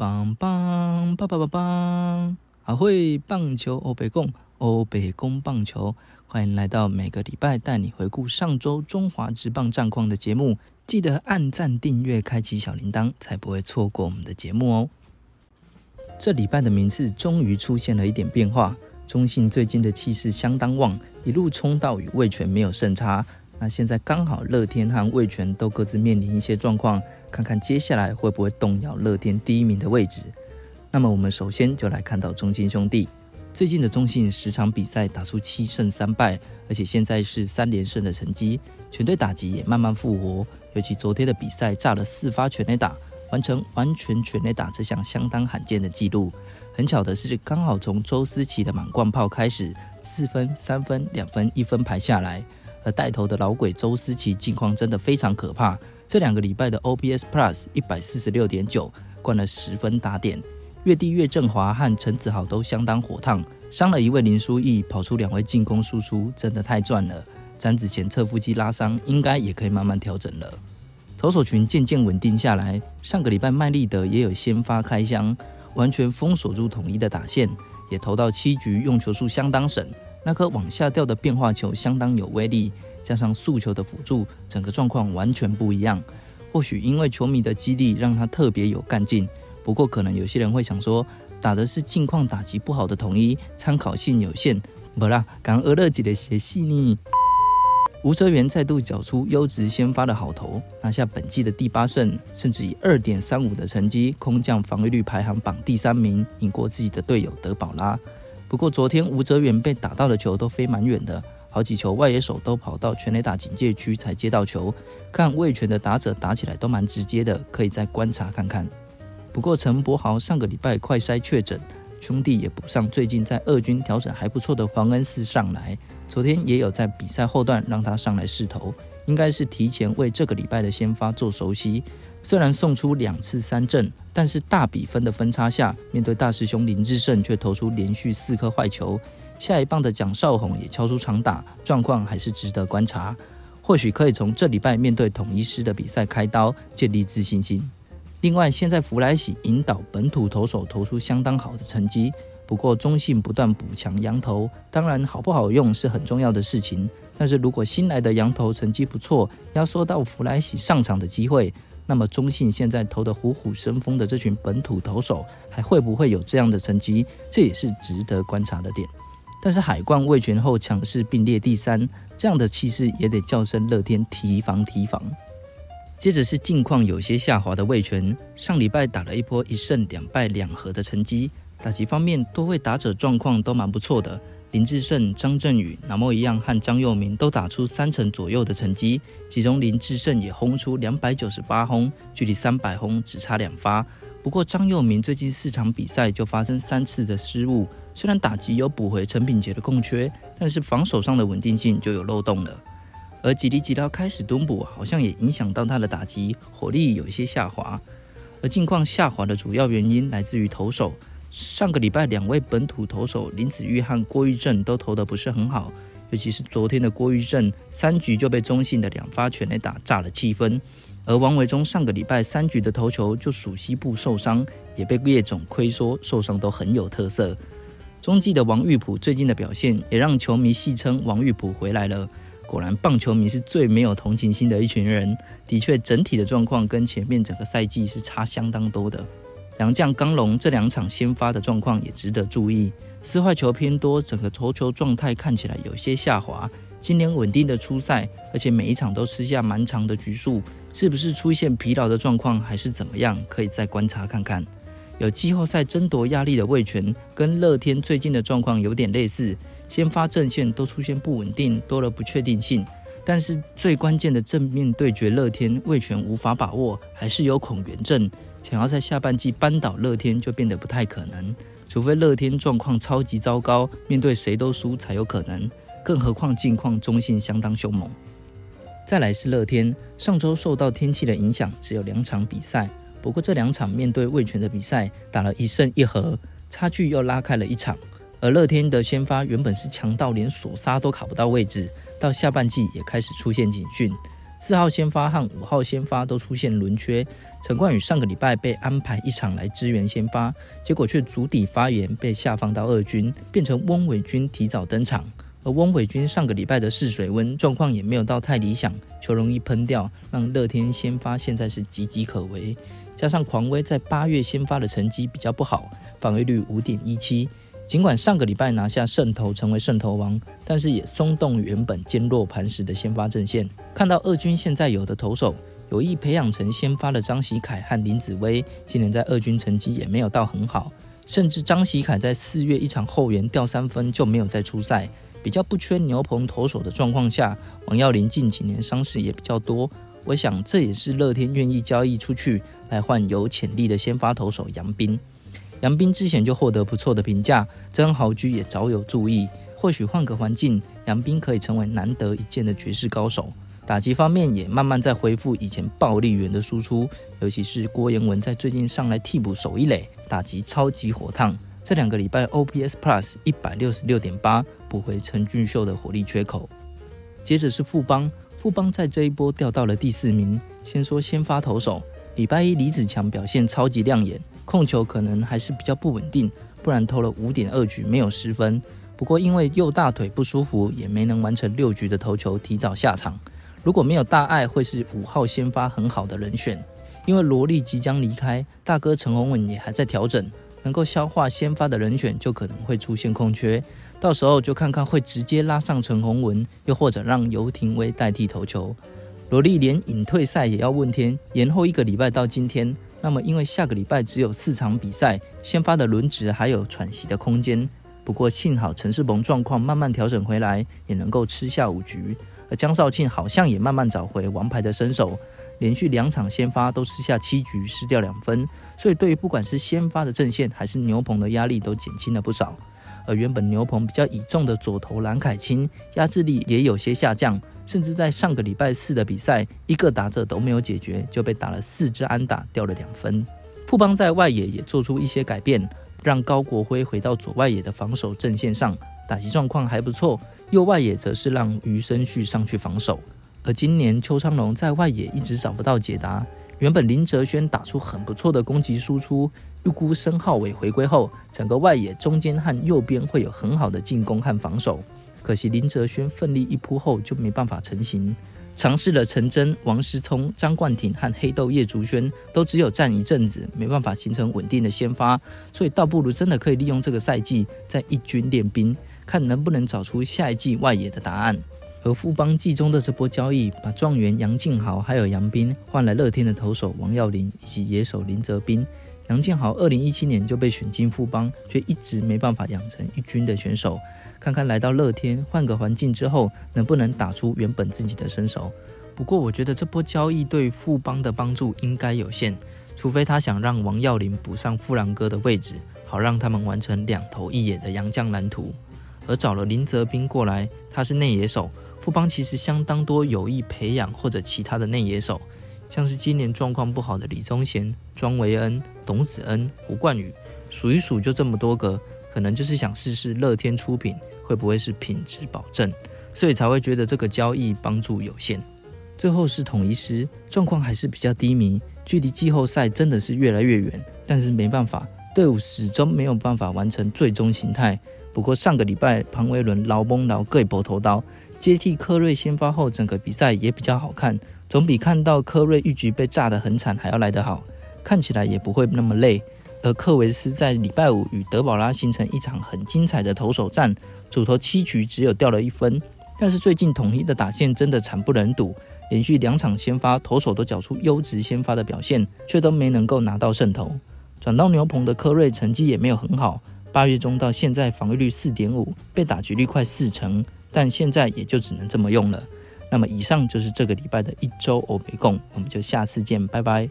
棒棒棒棒棒棒！阿会棒球欧北贡欧北贡棒球，欢迎来到每个礼拜带你回顾上周中华职棒战况的节目。记得按赞、订阅、开启小铃铛，才不会错过我们的节目哦。这礼拜的名次终于出现了一点变化，中信最近的气势相当旺，一路冲到与味全没有胜差。那现在刚好乐天和味全都各自面临一些状况。看看接下来会不会动摇乐天第一名的位置。那么我们首先就来看到中信兄弟最近的中信十场比赛打出七胜三败，而且现在是三连胜的成绩，全队打击也慢慢复活。尤其昨天的比赛炸了四发全垒打，完成完全全垒打这项相当罕见的纪录。很巧的是，刚好从周思齐的满贯炮开始，四分、三分、两分、一分排下来，而带头的老鬼周思齐近况真的非常可怕。这两个礼拜的 OPS Plus 一百四十六点九，灌了十分打点。越地越振华和陈子豪都相当火烫，伤了一位林书义，跑出两位进攻输出，真的太赚了。詹子前侧腹肌拉伤，应该也可以慢慢调整了。投手群渐渐稳定下来，上个礼拜麦利德也有先发开箱，完全封锁住统一的打线，也投到七局，用球数相当省。那颗往下掉的变化球相当有威力。加上速球的辅助，整个状况完全不一样。或许因为球迷的激励，让他特别有干劲。不过，可能有些人会想说，打的是近况打击不好的统一，参考性有限。不啦，刚俄勒吉的写细腻。吴哲源再度缴出优质先发的好投，拿下本季的第八胜，甚至以二点三五的成绩，空降防御率排行榜第三名，赢过自己的队友德保拉。不过，昨天吴哲远被打到的球都飞蛮远的。好几球外野手都跑到全垒打警戒区才接到球，看魏权的打者打起来都蛮直接的，可以再观察看看。不过陈柏豪上个礼拜快筛确诊，兄弟也补上最近在二军调整还不错的黄恩赐上来，昨天也有在比赛后段让他上来试投，应该是提前为这个礼拜的先发做熟悉。虽然送出两次三振，但是大比分的分差下，面对大师兄林志胜却投出连续四颗坏球。下一棒的蒋少红也敲出长打，状况还是值得观察。或许可以从这礼拜面对统一师的比赛开刀，建立自信心。另外，现在弗莱喜引导本土投手投出相当好的成绩。不过，中信不断补强羊头，当然好不好用是很重要的事情。但是如果新来的羊头成绩不错，压缩到弗莱喜上场的机会，那么中信现在投的虎虎生风的这群本土投手，还会不会有这样的成绩？这也是值得观察的点。但是海冠位权后强势并列第三，这样的气势也得叫声乐天提防提防。接着是近况有些下滑的魏权，上礼拜打了一波一胜两败两和的成绩，打击方面多位打者状况都蛮不错的，林志胜、张振宇、南莫一样和张佑明都打出三成左右的成绩，其中林志胜也轰出两百九十八轰，距离三百轰只差两发。不过张佑明最近四场比赛就发生三次的失误，虽然打击有补回陈品杰的空缺，但是防守上的稳定性就有漏洞了。而吉利吉刀开始蹲补，好像也影响到他的打击火力有一些下滑。而近况下滑的主要原因来自于投手，上个礼拜两位本土投手林子玉和郭玉正都投得不是很好，尤其是昨天的郭玉正，三局就被中信的两发全垒打炸了七分。而王维忠上个礼拜三局的投球就属西部受伤，也被叶总亏说受伤都很有特色。中继的王玉普最近的表现也让球迷戏称王玉普回来了。果然，棒球迷是最没有同情心的一群人。的确，整体的状况跟前面整个赛季是差相当多的。杨将刚龙这两场先发的状况也值得注意，四坏球偏多，整个投球状态看起来有些下滑。今年稳定的出赛，而且每一场都吃下蛮长的局数，是不是出现疲劳的状况，还是怎么样？可以再观察看看。有季后赛争夺压力的魏权，跟乐天最近的状况有点类似，先发阵线都出现不稳定，多了不确定性。但是最关键的正面对决，乐天魏权无法把握，还是有恐援症，想要在下半季扳倒乐天就变得不太可能，除非乐天状况超级糟糕，面对谁都输才有可能。更何况近况中性相当凶猛。再来是乐天，上周受到天气的影响，只有两场比赛。不过这两场面对味全的比赛，打了一胜一和，差距又拉开了一场。而乐天的先发原本是强到连索沙都卡不到位置，到下半季也开始出现警讯。四号先发和五号先发都出现轮缺。陈冠宇上个礼拜被安排一场来支援先发，结果却足底发炎被下放到二军，变成翁伟军提早登场。而翁伟军上个礼拜的试水温状况也没有到太理想，球容易喷掉，让乐天先发现在是岌岌可危。加上狂威在八月先发的成绩比较不好，防御率五点一七。尽管上个礼拜拿下胜投成为胜投王，但是也松动原本坚若磐石的先发阵线。看到二军现在有的投手有意培养成先发的张喜凯和林子威，今年在二军成绩也没有到很好，甚至张喜凯在四月一场后援掉三分就没有再出赛。比较不缺牛棚投手的状况下，王耀林近几年伤势也比较多，我想这也是乐天愿意交易出去来换有潜力的先发投手杨斌。杨斌之前就获得不错的评价，曾豪居也早有注意。或许换个环境，杨斌可以成为难得一见的绝世高手。打击方面也慢慢在恢复以前暴力源的输出，尤其是郭彦文在最近上来替补守一垒，打击超级火烫。这两个礼拜 OPS Plus 一百六十六点八，补回陈俊秀的火力缺口。接着是富邦，富邦在这一波掉到了第四名。先说先发投手，礼拜一李子强表现超级亮眼。控球可能还是比较不稳定，不然投了五点二局没有失分。不过因为右大腿不舒服，也没能完成六局的投球，提早下场。如果没有大碍，会是五号先发很好的人选。因为罗莉即将离开，大哥陈宏文也还在调整，能够消化先发的人选就可能会出现空缺。到时候就看看会直接拉上陈宏文，又或者让游廷威代替投球。罗莉连隐退赛也要问天，延后一个礼拜到今天。那么，因为下个礼拜只有四场比赛，先发的轮值还有喘息的空间。不过幸好陈世鹏状况慢慢调整回来，也能够吃下五局。而江少庆好像也慢慢找回王牌的身手，连续两场先发都吃下七局，失掉两分。所以对于不管是先发的阵线，还是牛棚的压力都减轻了不少。而原本牛棚比较倚重的左投蓝凯青，压制力也有些下降，甚至在上个礼拜四的比赛，一个打者都没有解决，就被打了四支安打，掉了两分。富邦在外野也做出一些改变，让高国辉回到左外野的防守阵线上，打击状况还不错。右外野则是让余生旭上去防守。而今年邱昌龙在外野一直找不到解答，原本林哲轩打出很不错的攻击输出。预估申浩伟回归后，整个外野中间和右边会有很好的进攻和防守。可惜林哲轩奋力一扑后就没办法成型。尝试了陈真、王思聪、张冠廷和黑豆叶竹轩，都只有站一阵子，没办法形成稳定的先发。所以倒不如真的可以利用这个赛季在一军练兵，看能不能找出下一季外野的答案。而富邦季中的这波交易，把状元杨敬豪还有杨斌换来乐天的投手王耀林以及野手林泽斌。杨建豪二零一七年就被选进富邦，却一直没办法养成一军的选手。看看来到乐天换个环境之后，能不能打出原本自己的身手？不过我觉得这波交易对富邦的帮助应该有限，除非他想让王耀林补上富兰哥的位置，好让他们完成两头一野的洋将蓝图。而找了林泽斌过来，他是内野手，富邦其实相当多有意培养或者其他的内野手。像是今年状况不好的李宗贤、庄维恩、董子恩、胡冠宇，数一数就这么多个，可能就是想试试乐天出品会不会是品质保证，所以才会觉得这个交易帮助有限。最后是统一师，状况还是比较低迷，距离季后赛真的是越来越远，但是没办法，队伍始终没有办法完成最终形态。不过上个礼拜庞维伦劳崩劳各搏头刀，接替科瑞先发后，整个比赛也比较好看。总比看到科瑞一局被炸得很惨还要来得好，看起来也不会那么累。而克维斯在礼拜五与德保拉形成一场很精彩的投手战，主投七局只有掉了一分。但是最近统一的打线真的惨不忍睹，连续两场先发投手都缴出优质先发的表现，却都没能够拿到胜投。转到牛棚的科瑞成绩也没有很好，八月中到现在防御率四点五，被打局率快四成，但现在也就只能这么用了。那么以上就是这个礼拜的一周欧美共，我们就下次见，拜拜。